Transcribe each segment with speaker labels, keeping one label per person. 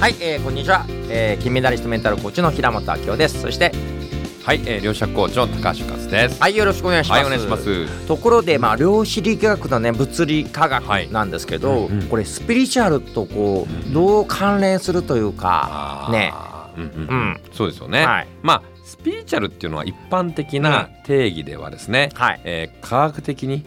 Speaker 1: はい、えー、こんにちは、えー、金メダリストメンタルコーチの平本明夫です。そして
Speaker 2: はい、えー、両者コーチの高橋勝です。
Speaker 1: はいよろしくお願いします、
Speaker 2: はい、お願いします。
Speaker 1: ところでまあ量子力学とね物理科学
Speaker 2: はい。
Speaker 1: なんですけど、
Speaker 2: うんうん。
Speaker 1: これスピリチュアルとこうどう関連するというかね。
Speaker 2: うんうん
Speaker 1: う
Speaker 2: うん。ん、そうですよね。
Speaker 1: はい。
Speaker 2: まあスピリチュアルっていうのは一般的な定義ではですね、
Speaker 1: はい。
Speaker 2: えー科学的に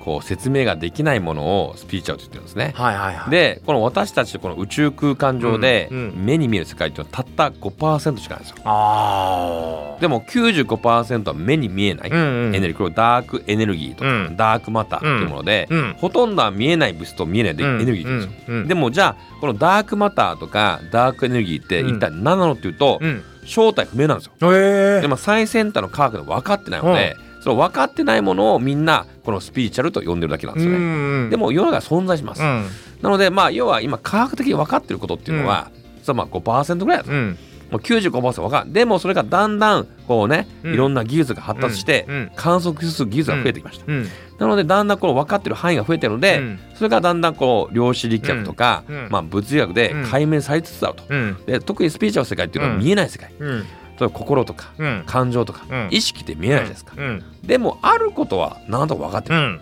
Speaker 2: こう説明ができないものをスピリチュアルと言ってるんですね。
Speaker 1: はいはいはい。
Speaker 2: でこの私たちこの宇宙空間上で
Speaker 1: うんうん。
Speaker 2: 目に見える世界っていうのはたった5%しかないんですよ。
Speaker 1: あ
Speaker 2: でも95%は目に見えない。
Speaker 1: あうんうん。
Speaker 2: エネルギー。これをダークエネルギーとか、
Speaker 1: うん。
Speaker 2: ダークマターっていうもので、
Speaker 1: うん。
Speaker 2: ほとんどは見えない物質と見えないでエネルギーって言うんですよ。
Speaker 1: うん。うん。
Speaker 2: でもじゃあこのダークマターとかダークエネルギーって一体何なのっていうと、
Speaker 1: うん。
Speaker 2: 正体不明なんですよ。
Speaker 1: へえ
Speaker 2: でも最先端の科学で分かってないので、その分かってないものをみんなこのスピリチュアルと呼んでるだけなんですよね。で
Speaker 1: も
Speaker 2: も世の中に存在します。
Speaker 1: うん。
Speaker 2: なのでまあ要は今科学的に分かってることっていうのは、それはまあ5%ぐらいだと。
Speaker 1: うん。
Speaker 2: もう95%分かる。でもそれがだんだんこうね、
Speaker 1: うん。
Speaker 2: いろんな技術が発達して、
Speaker 1: うん。
Speaker 2: 観測する技術が増えてきました。
Speaker 1: うん。
Speaker 2: なのでだんだんこの分かってる範囲が増えてるので、
Speaker 1: うん。
Speaker 2: それがだんだんこう量子力学とか、
Speaker 1: うん。うん。
Speaker 2: まあ、物理学で解明されつつあると。
Speaker 1: うん。
Speaker 2: で特にスピリチュアルの世界っていうのは見えない世界、
Speaker 1: うん
Speaker 2: 例えば心とか
Speaker 1: うん。
Speaker 2: 感情とか、
Speaker 1: うん。
Speaker 2: 意識って見えないじゃないですか、
Speaker 1: うん。
Speaker 2: でもあることは何とか分かってる、
Speaker 1: うん。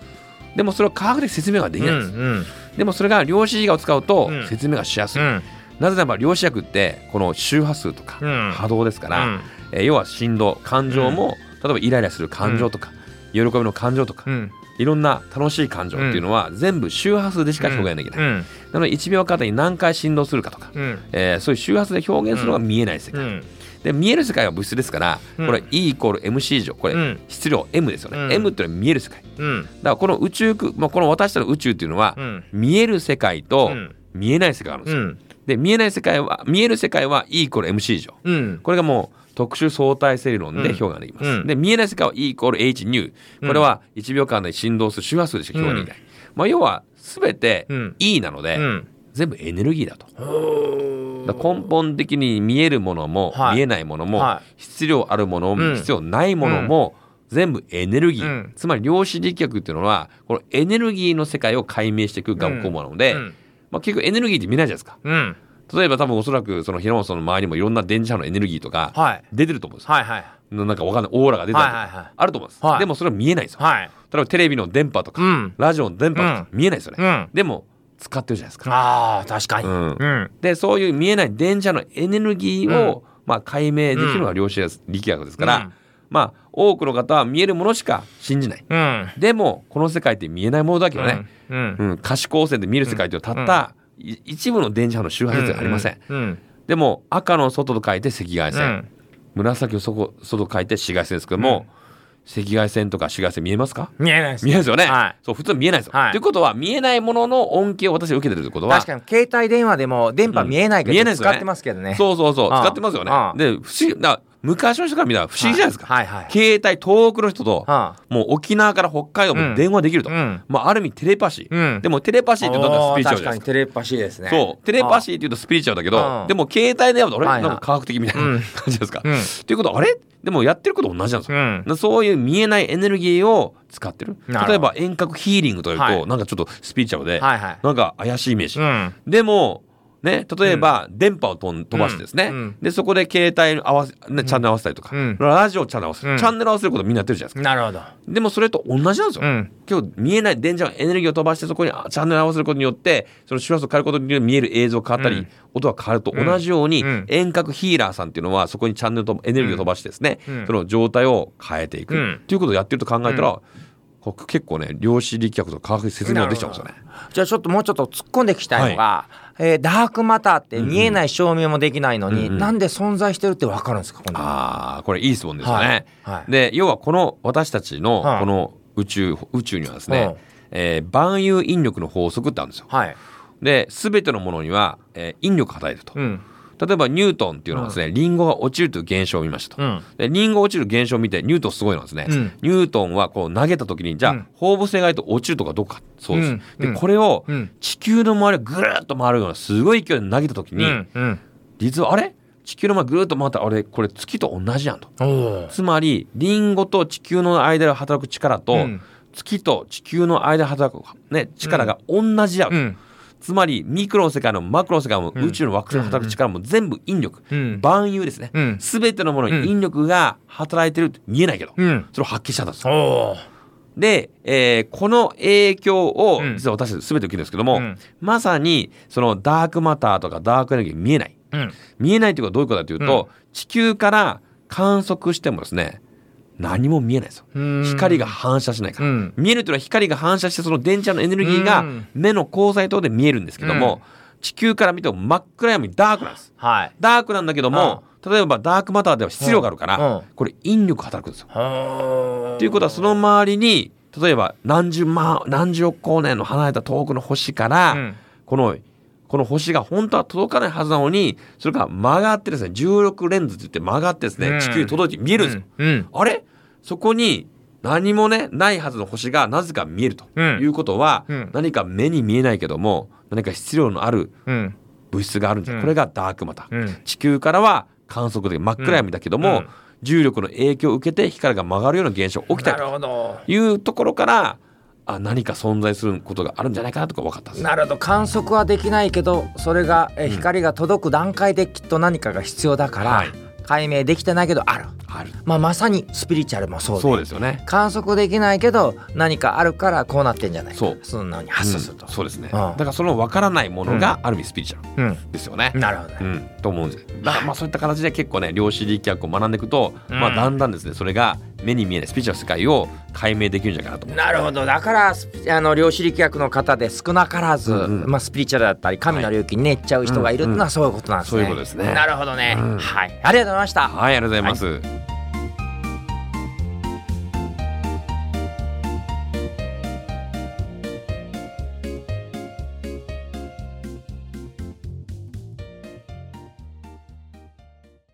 Speaker 2: でもそれを科学的説明ができないんです、
Speaker 1: うん
Speaker 2: でもそれが量子力学を使うと
Speaker 1: うん。
Speaker 2: 説明がしやすい、
Speaker 1: うん。
Speaker 2: なぜならば量子力ってこの周波数とか
Speaker 1: うん。
Speaker 2: 波動ですから、
Speaker 1: うん。
Speaker 2: えー要は振動感情も、例えばイライラする感情とか、喜びの感情とか、
Speaker 1: うん
Speaker 2: いろんな楽しい感情っていうのは全部周波数でしか表現できない、
Speaker 1: うん。
Speaker 2: なので1秒間に何回振動するかとか、
Speaker 1: うん。
Speaker 2: えーそういう周波数で表現するのが見えない世界、
Speaker 1: うん。
Speaker 2: で見える世界は物質ですから、
Speaker 1: うん。
Speaker 2: これ E イコール MC 以上これ、
Speaker 1: うん。
Speaker 2: 質量 M ですよね、
Speaker 1: うん。
Speaker 2: M っていうのは見える世界。だか
Speaker 1: うん
Speaker 2: らこの宇宙空、まあ、この私たちの宇宙っていうのは、
Speaker 1: うん。
Speaker 2: 見える世界と
Speaker 1: うん。
Speaker 2: 見えない世界があるんですよ、
Speaker 1: うん。
Speaker 2: で見えない世界は見える世界は E イコール MC 以上。
Speaker 1: うん。
Speaker 2: これがもう特殊相対性理論で表現ができます、
Speaker 1: うん。
Speaker 2: で見えない世界は E イコール H ニューこれは1秒間で振動する周波数でしか表現できない、まあ、要は全て
Speaker 1: うん。
Speaker 2: E なので、
Speaker 1: うん。
Speaker 2: 全部エネルギーだと。根本的に見えるものも、
Speaker 1: はい。
Speaker 2: 見えないものも、
Speaker 1: は
Speaker 2: 質量あるものも、
Speaker 1: うん。
Speaker 2: 必要ないものも、全部エネルギー、
Speaker 1: うん。
Speaker 2: つまり量子力学っていうのはこのエネルギーの世界を解明していく学校なので、
Speaker 1: うん。
Speaker 2: まあ、結局エネルギーって見えないじゃないですか。
Speaker 1: うん
Speaker 2: 例えば多分おそらくその平本さんの周りにもいろんな電磁波のエネルギーとか
Speaker 1: はい。
Speaker 2: 出てると思うんです。よ、
Speaker 1: はいはい。
Speaker 2: なんかわかんない。オーラが出たりとか、
Speaker 1: はいはいはい。
Speaker 2: あると思うんです、
Speaker 1: はい。
Speaker 2: でもそれは見えないんですよ、
Speaker 1: はい。
Speaker 2: 例えばテレビの電波とか、
Speaker 1: うん。
Speaker 2: ラジオの電波とか見えないですよね、
Speaker 1: うん。
Speaker 2: でも使ってるじゃないですか。
Speaker 1: ああ確かに。
Speaker 2: うん。
Speaker 1: うん。
Speaker 2: でそういう見えない電磁波のエネルギーを、まあ、解明できるのが量子力学ですから、
Speaker 1: うん。
Speaker 2: まあ多くの方は見えるものしか信じない。
Speaker 1: うん。
Speaker 2: でもこの世界って見えないものだけどね、
Speaker 1: うん。
Speaker 2: うん。可視光線で見える世界というのはたった、い一部の電磁波の周波数ではありません、
Speaker 1: うん
Speaker 2: でも赤の外と書いて赤外線、
Speaker 1: うん。
Speaker 2: 紫の外外と書いて紫外線ですけども、赤外線とか紫外線見えますか？
Speaker 1: 見えないです。
Speaker 2: 見えないですよね、
Speaker 1: はい。
Speaker 2: そう普通見えないですよ、
Speaker 1: はい。
Speaker 2: ということは見えないものの恩恵を私は受けてるということは。
Speaker 1: 確かに携帯電話でも電波見えないけ
Speaker 2: うん。見えないですよね。
Speaker 1: ど使ってますけどね。
Speaker 2: そうそうそう。使ってますよね。で不思議だ昔の人から見たら不思議じゃないですか、
Speaker 1: はい。はい
Speaker 2: 携帯遠くの人と
Speaker 1: あ。
Speaker 2: もう沖縄から北海道も電話できると、
Speaker 1: うん。
Speaker 2: まあ、ある意味テレパシー、
Speaker 1: うん。
Speaker 2: でもテレパシーってどんどんスピリチュアル
Speaker 1: 確
Speaker 2: か
Speaker 1: にテレパシーですね。
Speaker 2: そう。テレパシ
Speaker 1: ー
Speaker 2: ーっていうとスピリチュアルだけど、
Speaker 1: うん。
Speaker 2: でも携帯電話だとあれ、
Speaker 1: はいはい。
Speaker 2: なんか科学的みたいな
Speaker 1: うん。
Speaker 2: 感じですか、
Speaker 1: うん。
Speaker 2: っていうことはあれ？でもやってること同じなんですよ、そういう見えないエネルギーを使ってる。例えば遠隔ヒーリングというと、
Speaker 1: はい。
Speaker 2: なんかちょっとスピリチュアルで、
Speaker 1: はいはい。
Speaker 2: なんか怪しいイメージ、
Speaker 1: うん。
Speaker 2: でもね例えば電波を飛ばしてですね、
Speaker 1: うん。うん
Speaker 2: でそこで携帯合わせ、ね、チャンネル合わせたりとか、
Speaker 1: うん。
Speaker 2: ラジオチャンネル合わせる、
Speaker 1: うん。
Speaker 2: チャンネル合わせることみんなやってるじゃないですか。
Speaker 1: なるほど。
Speaker 2: でもそれと同じなんですよ、
Speaker 1: うん。
Speaker 2: 今日見えない電磁波のエネルギーを飛ばしてそこにあチャンネル合わせることによってその周波数を変えることによって見える映像が変わったり、
Speaker 1: うん。
Speaker 2: 音が変わると同じように、
Speaker 1: うん。
Speaker 2: 遠隔ヒーラーさんっていうのはそこにチャンネルとエネルギーを飛ばしてですね、
Speaker 1: うん。
Speaker 2: その状態を変えていく、
Speaker 1: うん。
Speaker 2: っていうことをやってると考えたら、こう結構ね量子力学と科学的説明ができちゃうんですよね。
Speaker 1: じゃあちょっともうちょっと突っ込んでいきたいのが、えーダークマターって見えない証明もできないのに、
Speaker 2: うんうん
Speaker 1: なんで存在してるって分かるんですかこの。
Speaker 2: ああこれいい質問ですよね。
Speaker 1: はい。はい。
Speaker 2: で要はこの私たちの
Speaker 1: はい。
Speaker 2: この宇宙宇宙にはですね、
Speaker 1: うん。
Speaker 2: えー万有引力の法則ってあるんですよ。
Speaker 1: はい、
Speaker 2: で全てのものには、えー引力が与えると。
Speaker 1: うん
Speaker 2: 例えばニュートンっていうのはですね、リンゴが落ちるという現象を見ましたと。
Speaker 1: うん。
Speaker 2: でリンゴが落ちる現象を見てニュートンすごいのはですね、
Speaker 1: うん。
Speaker 2: ニュートンはこう投げた時にじゃあ、
Speaker 1: うん。
Speaker 2: 放物線がないと落ちるとかどうかそうです。
Speaker 1: うん。
Speaker 2: で
Speaker 1: うん。
Speaker 2: これを
Speaker 1: うん。
Speaker 2: 地球の周りをぐるっと回るようなすごい勢いで投げた時に、
Speaker 1: うん。うん。
Speaker 2: 実はあれ？地球の周りぐるっと回ったらあれこれ月と同じやんと。つまりリンゴと地球の間で働く力と、
Speaker 1: うん。
Speaker 2: 月と地球の間で働く、ね、力が同じや、
Speaker 1: うん
Speaker 2: つまりミクロの世界のマクロの世界も
Speaker 1: うん。
Speaker 2: 宇宙の惑星の働く力も全部引力、
Speaker 1: うん。
Speaker 2: 万有ですね、
Speaker 1: うん。
Speaker 2: 全てのものに引力が働いてるって見えないけど、
Speaker 1: うん。
Speaker 2: それを発揮したんですよ。で、えーこの影響を
Speaker 1: うん。
Speaker 2: 実は私たち全て受けるんですけども、
Speaker 1: うん。
Speaker 2: まさにそのダークマターとかダークエネルギー見えない。
Speaker 1: うん。
Speaker 2: 見えないということはどういうことかというと、地球から観測してもですね何も見えないですよ。
Speaker 1: うん。
Speaker 2: 光が反射しないから、
Speaker 1: うん。
Speaker 2: 見えるというのは光が反射してその電池のエネルギーが
Speaker 1: うん。
Speaker 2: 目の光彩灯で見えるんですけども、地球から見ても真っ暗闇ダークなんです。
Speaker 1: はい。
Speaker 2: ダークなんだけども、例えばダークマターでは質量があるから、
Speaker 1: うん。
Speaker 2: これ引力働くんですよ。
Speaker 1: は
Speaker 2: ということはその周りに例えば何十万何十億光年の離れた遠くの星から、
Speaker 1: うん。
Speaker 2: このこの星が本当は届かないはずなのにそれが曲がってですね重力レンズって言って曲がってですね、
Speaker 1: うん。
Speaker 2: 地球に届いて見えるんですよ。
Speaker 1: うん。
Speaker 2: あれ？そこに何もねないはずの星がなぜか見えると
Speaker 1: うん。
Speaker 2: いうことは、
Speaker 1: うん。
Speaker 2: 何か目に見えないけども何か質量のある
Speaker 1: うん。
Speaker 2: 物質があるんです、
Speaker 1: うん。
Speaker 2: これがダークマター、
Speaker 1: うん。
Speaker 2: 地球からは観測で真っ暗闇だけども、
Speaker 1: うん。
Speaker 2: 重力の影響を受けて光が曲がるような現象起きた
Speaker 1: なる
Speaker 2: と
Speaker 1: ほど。
Speaker 2: いうところからあ何か存在することがあるんじゃないかなとか分かったんです。
Speaker 1: なるほど。観測はできないけどそれが光が届く段階できっと何かが必要だから、
Speaker 2: はい。
Speaker 1: 解明できてないけどある、
Speaker 2: ある。
Speaker 1: まあ、まさにスピリチュアルもそうで。
Speaker 2: そうですよね。
Speaker 1: 観測できないけど何かあるからこうなってんじゃないか。
Speaker 2: そう。
Speaker 1: そんなに発想すると、
Speaker 2: うん。そうですね、
Speaker 1: うん。
Speaker 2: だからその分からないものがある意味スピリチュアル
Speaker 1: うん
Speaker 2: ですよね、
Speaker 1: なるほどね、
Speaker 2: うん、と思うんです。だまあそういった形で結構ね量子力学を学んでいくと、
Speaker 1: うん。
Speaker 2: まあだんだんですねそれが目に見えないスピリチュアルな世界を解明できるんじゃないかなと思う
Speaker 1: なるほど。だからあの量子力学の方で少なからず、
Speaker 2: うんうん。
Speaker 1: まあ、スピリチュアルだったり神の領域にね行っちゃう人がいるっていうのはそういうことなんですね、
Speaker 2: そういうことですね。
Speaker 1: なるほどね、
Speaker 2: うん。
Speaker 1: はい。ありがとうございました、
Speaker 2: はいありがとうございます、